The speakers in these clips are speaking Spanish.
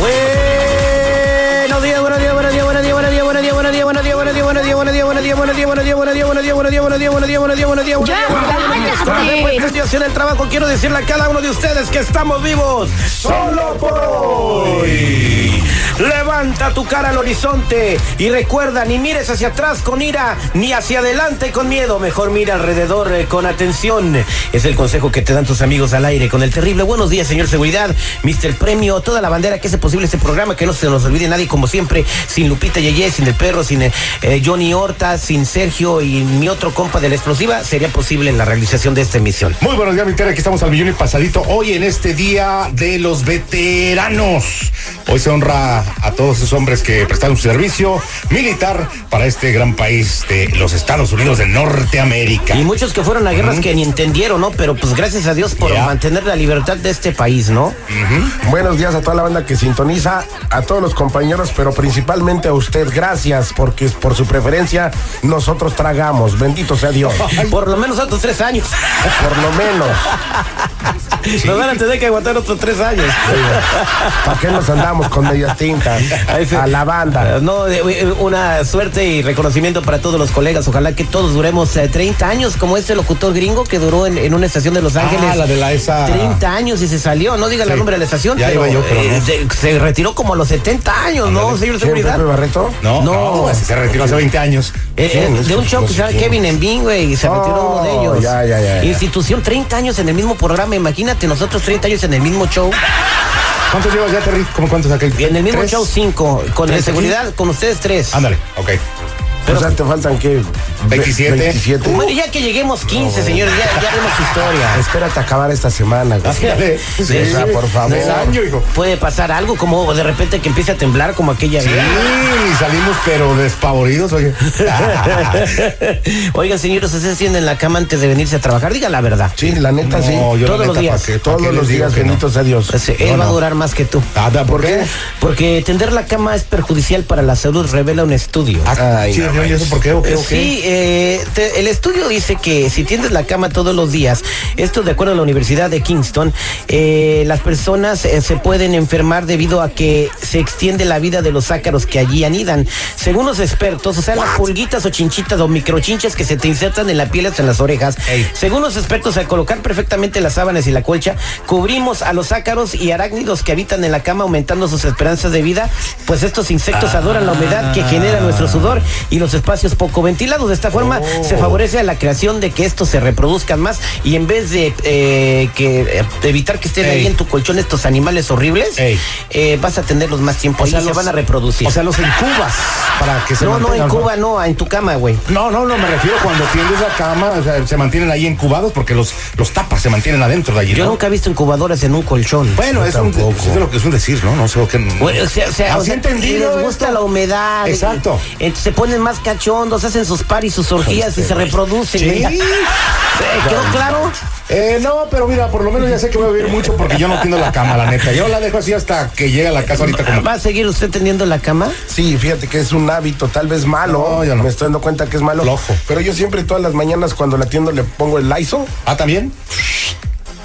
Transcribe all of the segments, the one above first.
Wait. Días, buenos días, buenos días, buenos días, buenos días, buenos días, buenos días, buenos días, buenos días, buenos días, buenos días, buenos días, buenos trabajo, quiero decirle a cada uno de ustedes que estamos vivos solo por hoy. Levanta tu cara al horizonte y recuerda, ni mires hacia atrás con ira, ni hacia adelante con miedo. Mejor mira alrededor eh, con atención. Es el consejo que te dan tus amigos al aire con el terrible. Buenos días, señor Seguridad, Mr. Premio, toda la bandera que hace posible este programa, que no se nos olvide nadie, como siempre, sin Lupita Yeye, sin el perro, sin eh, eh, Johnny Horta, sin Sergio y mi otro compa de la explosiva, sería posible en la realización de esta emisión. Muy buenos días, mi Tere, Aquí estamos al millón y pasadito. Hoy en este día de los veteranos. Hoy se honra a todos esos hombres que prestaron su servicio militar para este gran país de los Estados Unidos de Norteamérica. Y muchos que fueron a guerras que ni entendieron, ¿no? Pero pues gracias a Dios por mantener la libertad de este país, ¿no? Buenos días a toda la banda que sintoniza, a todos los compañeros, pero principalmente a usted. Gracias, porque por su preferencia nosotros tragamos. Bendito sea Dios. Por lo menos otros tres años. Por lo menos. Nos van a tener que aguantar otros tres años. ¿Para qué nos andamos con medias tintas? A la banda. Eh, No, eh, eh, una suerte y reconocimiento para todos los colegas. Ojalá que todos duremos eh, 30 años, como este locutor gringo que duró en, en una estación de Los Ángeles. Ah, la de la esa- 30 años y se salió. No diga el nombre de la estación, Ya pero, iba yo, pero eh, no. de- se retiró como a los 70 años, ¿no, señor ¿Quién, Seguridad? Barreto? No, No. no, se retiró hace 20 años. Eh, eh, de un show que sé se llama quién. Kevin en Bing, güey, y se Oh, uno de ellos. ya, ya, ya, ya. Institución, 30 años en el mismo programa, imagínate, nosotros 30 años en el mismo show. ¿Cuántos llevas ya, Terry? ¿Cómo cuántos acá? En el mismo ¿Tres? show 5, con ¿Tres seguridad, con ustedes 3. Ándale, ok. o sea, te faltan qué? 27. 27. Bueno, ya que lleguemos 15, señores, ya, ya vemos historia. Espérate a acabar esta semana. güey. Sí, o sea, por favor. Del año, hijo. Puede pasar algo como de repente que empiece a temblar como aquella Sí, vez. salimos pero despavoridos, oye. Oigan, señores, ¿ustedes tienen la cama antes de venirse a trabajar? Diga la verdad. Sí, la neta sí. La Todos los días. ¿pa' qué? ¿Pa' Todos los días, que no? bendito sea Dios. Pues, eh, él No, va a durar más que tú. Ah, ¿Por qué? Porque tender la cama es perjudicial para la salud, revela un estudio. Ay, sí, ¿y eso por qué? ¿O qué? O qué? Sí, eh, te- el estudio dice que si tiendes la cama todos los días, esto de acuerdo a la Universidad de Kingston, eh, las personas eh, se pueden enfermar debido a que se extiende la vida de los ácaros que allí anidan. Según los expertos, o sea, las pulguitas o chinchitas o microchinches que se te insertan en la piel hasta en las orejas, Ey. según los expertos, al colocar perfectamente las sábanas y la colcha, cubrimos a los ácaros y arácnidos que habitan en la cama, aumentando sus esperanzas de vida, pues estos insectos adoran la humedad que genera nuestro sudor y los espacios poco ventilados. De esta forma se favorece a la creación de que estos se reproduzcan más y en vez de eh, que eh, evitar que estén Ey. ahí en tu colchón estos animales horribles, eh, vas a tenerlos más tiempo O ahí sea, y se los- van a reproducir. O sea, los incubas para que se no, no, en Cuba no, en tu cama, güey. No, no, no, me refiero cuando tiendes la cama, o sea, se mantienen ahí incubados porque los, los tapas se mantienen adentro de allí. Yo nunca he visto incubadoras en un colchón. Bueno, es, un, es lo que es un decir, ¿no? No sé lo que. Bueno, o sea, o sea, o sea, entendido les gusta esto. la humedad. Exacto. eh, se ponen más cachondos, hacen sus paris, sus orgías y se reproducen. Sí. güey. Eh, ¿Quedó claro? Eh, no, pero mira, por lo menos ya sé que voy a vivir mucho porque yo no tiendo la cama, la neta. Yo la dejo así hasta que llegue a la casa ahorita como. ¿Va a seguir usted tendiendo la cama? Sí, fíjate que es un hábito tal vez malo. No, yo no. Me estoy dando cuenta que es malo. Flojo. Pero yo siempre todas las mañanas cuando la atiendo le pongo el Lysol, Ah, también.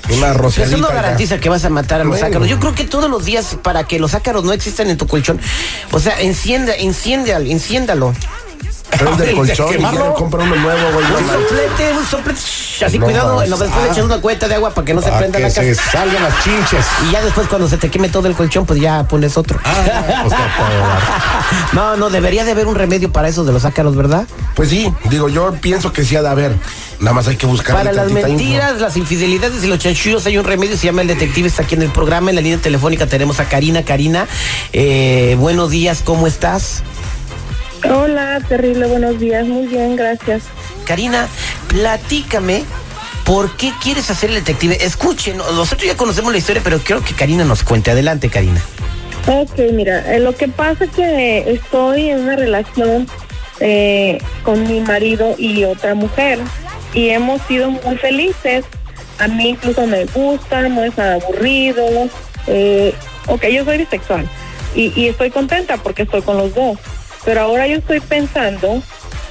una eso no ya. garantiza que vas a matar a los Bueno. ácaros. Yo creo que todos los días, para que los ácaros no existan en tu colchón, o sea, encienda, enciéndalo, enciéndalo. Pero del Ay, colchón y comprar uno nuevo, güey. Un soplete, un soplete. Así No cuidado, en lo después le echas una cueta de agua para que no se prenda que la se casa. salgan las chinches. Y ya después cuando se te queme todo el colchón, pues ya pones otro. Ah, pues, No, no, debería de haber un remedio para eso de los ácaros, ¿verdad? Pues sí, digo, yo pienso que sí ha de haber. Nada más hay que buscar. Para las mentiras, las infidelidades y los chanchullos hay un remedio, se llama El Detective, está aquí en el programa. En la línea telefónica tenemos a Karina. Karina, eh, buenos días, ¿cómo estás? Hola, terrible, buenos días. Muy bien, gracias. Karina, platícame ¿Por qué quieres hacer el detective? Escuchen, nosotros ya conocemos la historia, pero quiero que Karina nos cuente. Adelante, Karina. Ok, mira, eh, lo que pasa es que estoy en una relación eh, con mi marido y otra mujer y hemos sido muy felices. A mí incluso me gusta, no es aburrido. Eh, ok, yo soy bisexual y, y estoy contenta porque estoy con los dos. Pero ahora yo estoy pensando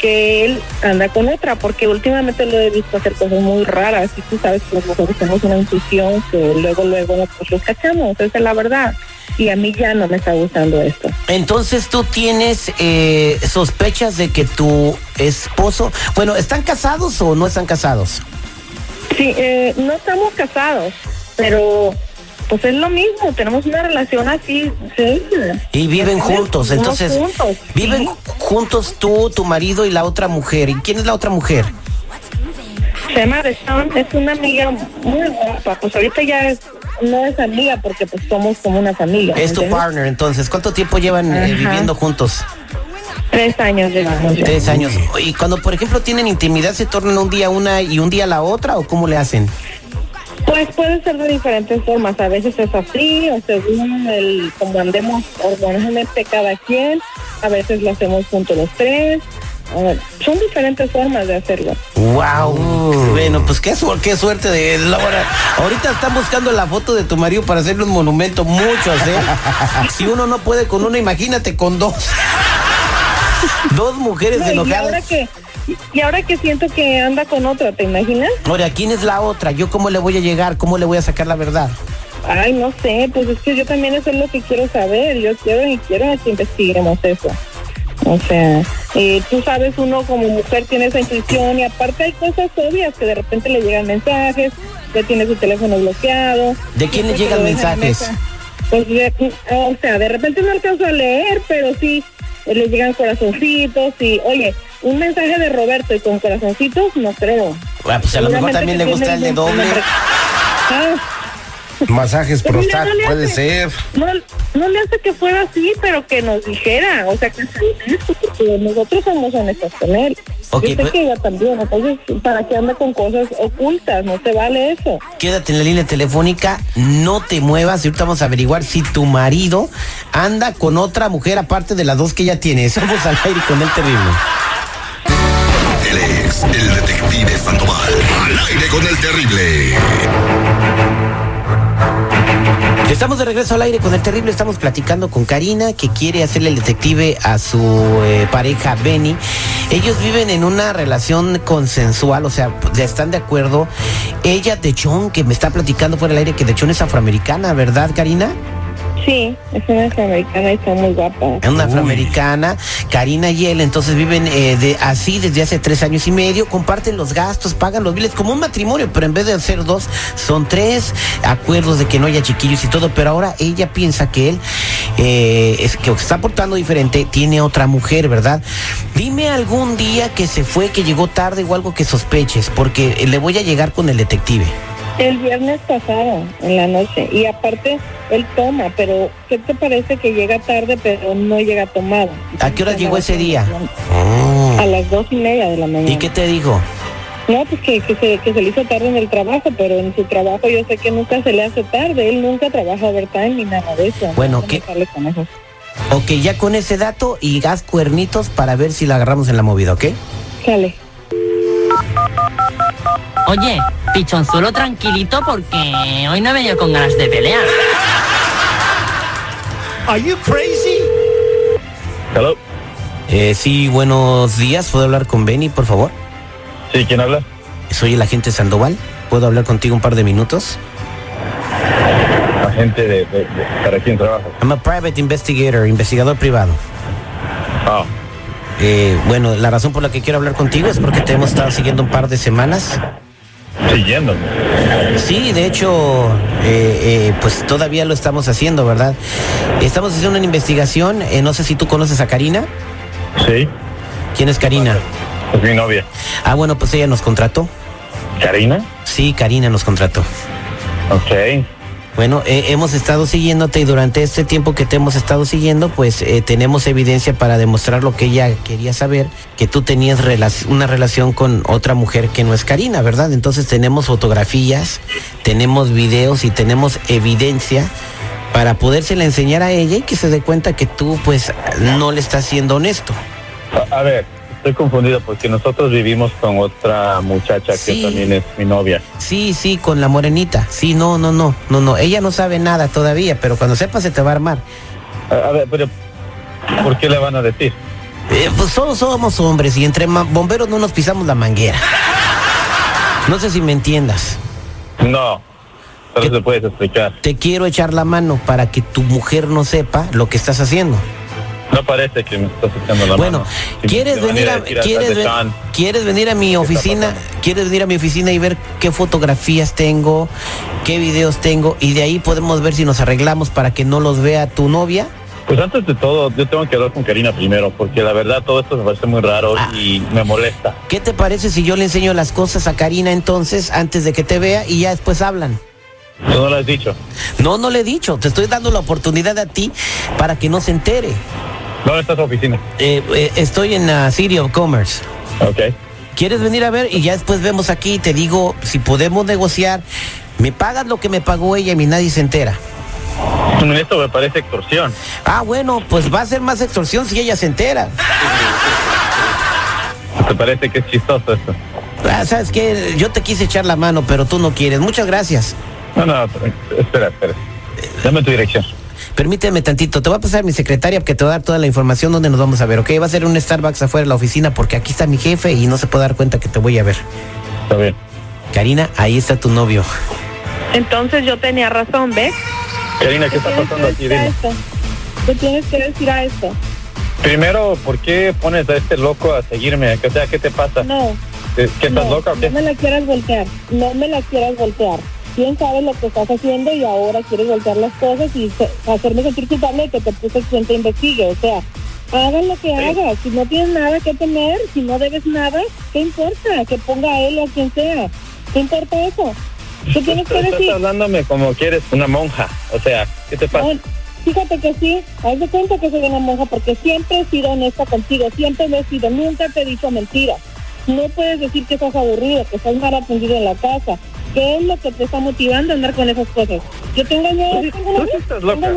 que él anda con otra, porque últimamente lo he visto hacer cosas muy raras. Y tú sabes que nosotros tenemos una intuición que luego, luego pues, los cachamos, esa es la verdad. Y a mí ya no me está gustando esto. Entonces tú tienes eh, sospechas de que tu esposo, bueno, ¿están casados o no están casados? Sí, eh, no estamos casados, pero pues es lo mismo, tenemos una relación así, sí. Y viven juntos, entonces juntos, viven sí. juntos tú, tu marido y la otra mujer. ¿Y quién es la otra mujer? Se llama es una amiga muy guapa, pues ahorita ya es- no es amiga porque pues somos como una familia. Es tu partner, entonces. ¿Cuánto tiempo llevan eh, viviendo juntos? Tres años llevamos. Tres años. Y cuando, por ejemplo, tienen intimidad, ¿se tornan un día una y un día la otra o cómo le hacen? Pues puede ser de diferentes formas, a veces es así, o según el, como andemos hormonalmente cada quien, a veces lo hacemos juntos los tres, Ah, son diferentes formas de hacerlo. Wow. Bueno, pues qué, suer- qué suerte de Laura. Ahorita están buscando la foto de tu marido para hacerle un monumento, muchos, ¿eh? Si uno no puede con uno, imagínate con dos. Dos mujeres No, y ahora enojadas. que y ahora que siento que anda con otra, ¿te imaginas? Ahora, ¿quién es la otra? ¿Yo cómo le voy a llegar? ¿Cómo le voy a sacar la verdad? Ay, no sé, pues es que yo también eso es lo que quiero saber. Yo quiero y quiero que investiguemos eso. O sea, eh, tú sabes, uno como mujer tiene esa intuición y aparte hay cosas obvias que de repente le llegan mensajes, ya tiene su teléfono bloqueado. ¿De quién le Después llegan mensajes? mesa. Pues, de- o sea, de repente no alcanzo a leer, pero sí eh, le llegan corazoncitos y, oye, un mensaje de Roberto y con corazoncitos, no creo. Ah, pues a lo mejor también que le gusta el de doble. Ah, Masajes Pues mira, prostat, no puede hace. ser. no, no le hace que fuera así, pero que nos dijera, o sea, que sea honesto, porque nosotros somos honestos con él. Ok, Yo sé pues- que ella también, entonces, ¿para qué anda con cosas ocultas? No se vale eso. Quédate en la línea telefónica, no te muevas y ahorita vamos a averiguar si tu marido anda con otra mujer aparte de las dos que ya tiene. Somos al aire con el terrible. El detective Sandoval. Al aire con el terrible. Estamos de regreso al aire con el terrible. Estamos platicando con Karina, que quiere hacerle el detective a su eh, pareja Benny. Ellos viven en una relación consensual, o sea, están de acuerdo. Ella, de Chon, que me está platicando fuera del aire, que de Chon es afroamericana, ¿verdad, Karina? Sí, es una afroamericana y está muy guapa. Es una afroamericana, Karina y él, entonces viven eh, de, así desde hace tres años y medio, comparten los gastos, pagan los biles, como un matrimonio, pero en vez de ser dos, son tres, acuerdos de que no haya chiquillos y todo, pero ahora ella piensa que él eh, es que está portando diferente, tiene otra mujer, ¿verdad? Dime algún día que se fue, que llegó tarde o algo que sospeches, porque le voy a llegar con el detective. El viernes pasado, en la noche, y aparte, él toma, pero ¿qué te parece que llega tarde, pero no llega tomado? ¿A qué hora llegó ese día? A las dos y media de la mañana. ¿Y qué te dijo? No, pues que, que, se, que se le hizo tarde en el trabajo, pero en su trabajo yo sé que nunca se le hace tarde. Él nunca trabaja overtime ni nada de eso. Bueno, No ¿qué? Ok, ya con ese dato y gas cuernitos para ver si la agarramos en la movida, ¿ok? Sale. Oye, pichonzuelo tranquilito porque hoy no he venido con ganas de pelear. Are you crazy? Hello. Eh, sí, buenos días. ¿Puedo hablar con Benny, por favor? Sí, ¿quién habla? Soy el agente Sandoval. ¿Puedo hablar contigo un par de minutos? Agente de, de- de- ¿Para quién trabajas? I'm a private investigator, investigador privado. Ah, Eh, bueno, la razón por la que quiero hablar contigo es porque te hemos estado siguiendo un par de semanas. siguiéndome. Sí, de hecho, eh, eh, pues todavía lo estamos haciendo, ¿verdad? Estamos haciendo una investigación. eh, no sé si tú conoces a Karina. Sí, ¿Quién es Karina? es mi novia. Ah, bueno, pues ella nos contrató. ¿Karina? Sí, Karina nos contrató. Ok. Bueno, eh, hemos estado siguiéndote y durante este tiempo que te hemos estado siguiendo, pues eh, tenemos evidencia para demostrar lo que ella quería saber, que tú tenías una relación con otra mujer que no es Karina, ¿verdad? Entonces tenemos fotografías, tenemos videos y tenemos evidencia para podérsela enseñar a ella y que se dé cuenta que tú pues no le estás siendo honesto. A ver, estoy confundido porque nosotros vivimos con otra muchacha Sí. que también es mi novia. Sí, sí, con la morenita. Sí, no, no, no, no, no. Ella no sabe nada todavía, pero cuando sepa se te va a armar. A, a ver, pero ¿por qué le van a decir? Eh, pues todos somos hombres y entre bomberos no nos pisamos la manguera. No sé si me entiendas. No, solo ¿Qué? se puedes explicar. Te quiero echar la mano para que tu mujer no sepa lo que estás haciendo. No parece que me estás echando la Bueno, mano. Si ¿quieres venir a quieres, quieres venir a mi oficina? ¿Quieres venir a mi oficina y ver qué fotografías tengo, qué videos tengo y de ahí podemos ver si nos arreglamos para que no los vea tu novia? Pues antes de todo, yo tengo que hablar con Karina primero, porque la verdad todo esto me parece muy raro Ah. y me molesta. ¿Qué te parece si yo le enseño las cosas a Karina entonces antes de que te vea y ya después hablan? Tú no lo has dicho. No, no le he dicho. Te estoy dando la oportunidad a ti para que no se entere. ¿Dónde está tu oficina? Eh, eh, estoy en la City of Commerce. Ok. ¿Quieres venir a ver? Y ya después vemos aquí y te digo si podemos negociar. Me pagas lo que me pagó ella y mi nadie se entera. Esto me parece extorsión. Ah, bueno, pues va a ser más extorsión si ella se entera. ¿Te parece que es chistoso esto? Ah, ¿Sabes qué? Yo te quise echar la mano, pero tú no quieres. Muchas gracias. No, no, espera, espera. Dame tu dirección. Permíteme tantito, te voy a pasar a mi secretaria que te va a dar toda la información donde nos vamos a ver, ¿ok? Va a ser un Starbucks afuera de la oficina porque aquí está mi jefe y no se puede dar cuenta que te voy a ver. Está bien. Karina, ahí está tu novio. Entonces yo tenía razón, ¿ves? Karina, ¿qué está pasando aquí? Dime. ¿Qué tienes que decir a esto? Primero, ¿por qué pones a este loco a seguirme? O sea, ¿qué te pasa? No, ¿Que que estás no, loca o no qué? me la quieras voltear, no me la quieras voltear. Quién sabe lo que estás haciendo y ahora quieres voltear las cosas y hacerme sentir culpable de que te puse quien te investigue. O sea, hagan lo que hagas. Si no tienes nada que temer, si no debes nada, ¿qué importa? Que ponga a él o a quien sea. ¿Qué importa eso? ¿Qué tienes que Estás decir? hablándome como que eres una monja. O sea, ¿qué te pasa? Fíjate que sí, haz de cuenta que soy una monja porque siempre he sido honesta contigo, siempre lo he sido, nunca te he dicho mentiras. No puedes decir que estás aburrido, que estás mal atendido en la casa. ¿Qué es lo que te está motivando a andar con esas cosas? ¿Yo te engañé? Tú tú sí estás ¿Te loca.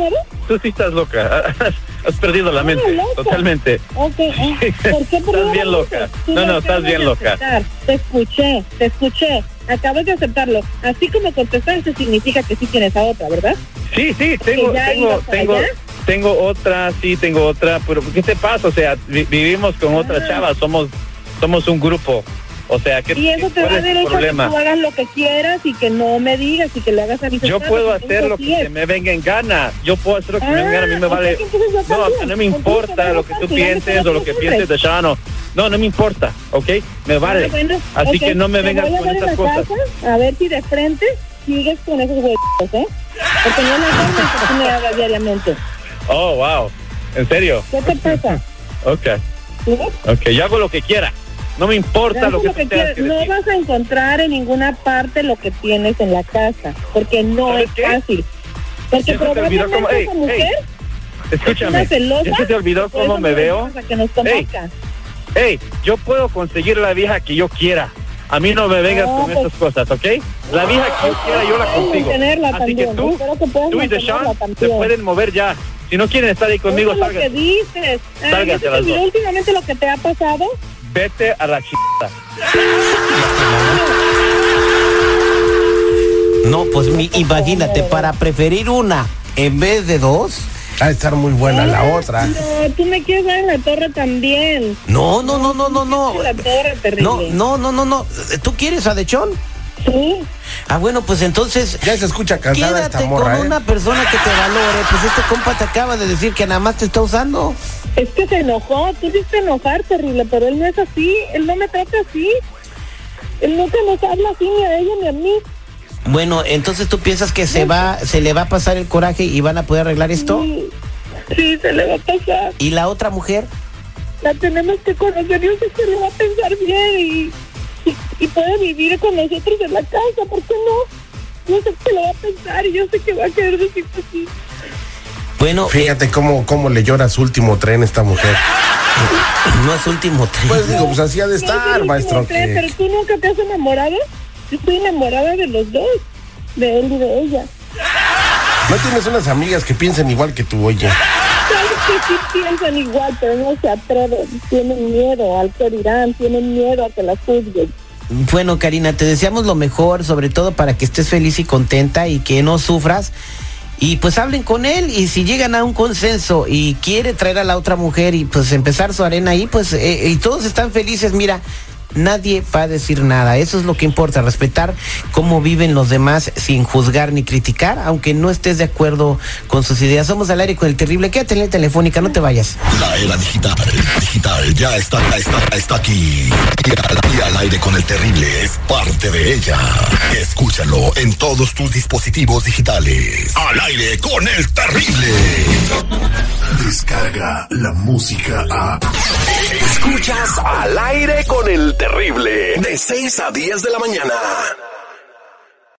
Tú sí estás loca. Has, has perdido la No, mente. loca. Totalmente. Ok, ah, ¿por qué Estás bien loca. No, no, estás bien loca. Te escuché, te escuché. Acabas de aceptarlo. Así como contestaste significa que sí tienes a otra, ¿verdad? Sí, sí, tengo, tengo, tengo, allá? tengo otra, sí, tengo otra, pero ¿qué te pasa? O sea, vi- vivimos con otra Ah. chava, somos, somos un grupo. O sea, ¿qué, Y eso te da derecho a que problema? tú hagas lo que quieras y que no me digas y que le hagas a mis Yo puedo hacer lo que se me venga en gana. Yo puedo hacer lo que me venga en gana. A mí me Ah, vale. No, no me importa lo que tú me pienses o lo que pienses de. Shano. No, no me importa, ¿ok? Me vale. Ah, bueno, Así que no me vengas con la cosas. casa, a ver si de frente sigues con esos huevos, ¿eh? Porque no forma que tú me hagas diariamente. Oh, wow. ¿En serio? ¿Qué te pasa? Ok, ¿Sí? ok. Yo hago lo que quiera. No me importa lo que lo que No decir. vas a encontrar en ninguna parte lo que tienes en la casa, porque no ¿Sabes es qué? fácil. Porque probablemente cómo- ey, esa mujer es Escúchame. una celosa. ¿Ya se te olvidó cómo me veo? que nos. Hey, yo puedo conseguir la vieja que yo quiera. A mí no me vengas No, con pues- esas cosas, ¿ok? La vieja que yo quiera yo la consigo. Así también. que tú, que tú y Deshaun se pueden mover ya. Si no quieren estar ahí conmigo, Eso es lo que salgan. dices. Ah, Sálganse ¿ya se te últimamente lo que te ha pasado? Vete a la chingada. No, pues mi- imagínate, para preferir una en vez de dos. Va a estar muy buena la otra. No, tú me quieres dar en la torre también. No, no, no, no, no, no. La torre terrible. No, no, no, no, no. ¿Tú quieres a Dechón? Sí. Ah, bueno, pues entonces. Ya se escucha cansada Quédate esta morra, con ¿eh? una persona que te valore. Pues este compa te acaba de decir que nada más te está usando. Es que se enojó, tú hiciste enojar terrible, pero él no es así, él no me trata así. Él nunca nos habla así ni a ella ni a mí. Bueno, entonces tú piensas que se va, se le va a pasar el coraje y van a poder arreglar esto. Sí, sí, se le va a pasar. ¿Y la otra mujer? La tenemos que conocer, yo sé que le va a pensar bien y, y, puede vivir con nosotros en la casa, ¿por qué no? no sé qué lo va a pensar y yo sé que va a querer decir que sí. Bueno, Fíjate cómo, cómo le llora su último tren esta mujer. no es último tren. Pues digo, pues así ha de No es el estar, maestro. tren, que- Pero tú nunca te has enamorado. Yo estoy enamorada de los dos, de él y de ella. No tienes unas amigas que piensen igual que tú, oye. Sabes que sí piensan igual, pero no se atreven. Tienen miedo al que dirán, tienen miedo a que las juzguen. Bueno, Karina, te deseamos lo mejor, sobre todo para que estés feliz y contenta y que no sufras. Y pues hablen con él y si llegan a un consenso y quiere traer a la otra mujer y pues empezar su arena ahí, pues eh, y todos están felices, mira, nadie va a decir nada. Eso es lo que importa, respetar cómo viven los demás sin juzgar ni criticar, aunque no estés de acuerdo con sus ideas. Somos al aire con el terrible. Quédate en la telefónica, no te vayas. La era digital, digital, ya está, ya está, está aquí. Y al, y al aire con el terrible es parte de ella. Escúchalo en todos tus dispositivos digitales. Al aire con el terrible. Descarga la música a. Escuchas al aire con el terrible. De 6 a 10 de la mañana.